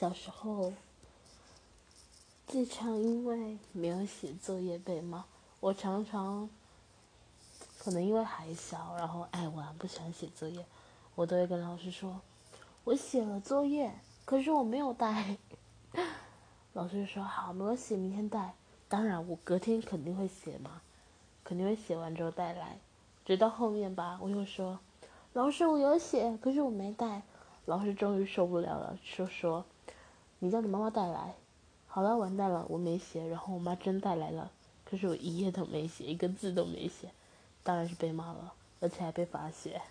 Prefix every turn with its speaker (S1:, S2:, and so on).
S1: 小时候经常因为没有写作业被骂。我常常可能因为还小，然后爱玩，不喜欢写作业，我都会跟老师说：“我写了作业，可是我没有带。”老师说：“好，没关系，明天带。”当然，我隔天肯定会写嘛，肯定会写完之后带来。直到后面吧，我又说：“老师，我有写，可是我没带。”老师终于受不了了，就说：“你叫你妈妈带来。”好了，完蛋了，我没写，然后我妈真带来了，可是我一页都没写，一个字都没写，当然是被骂了，而且还被罚写。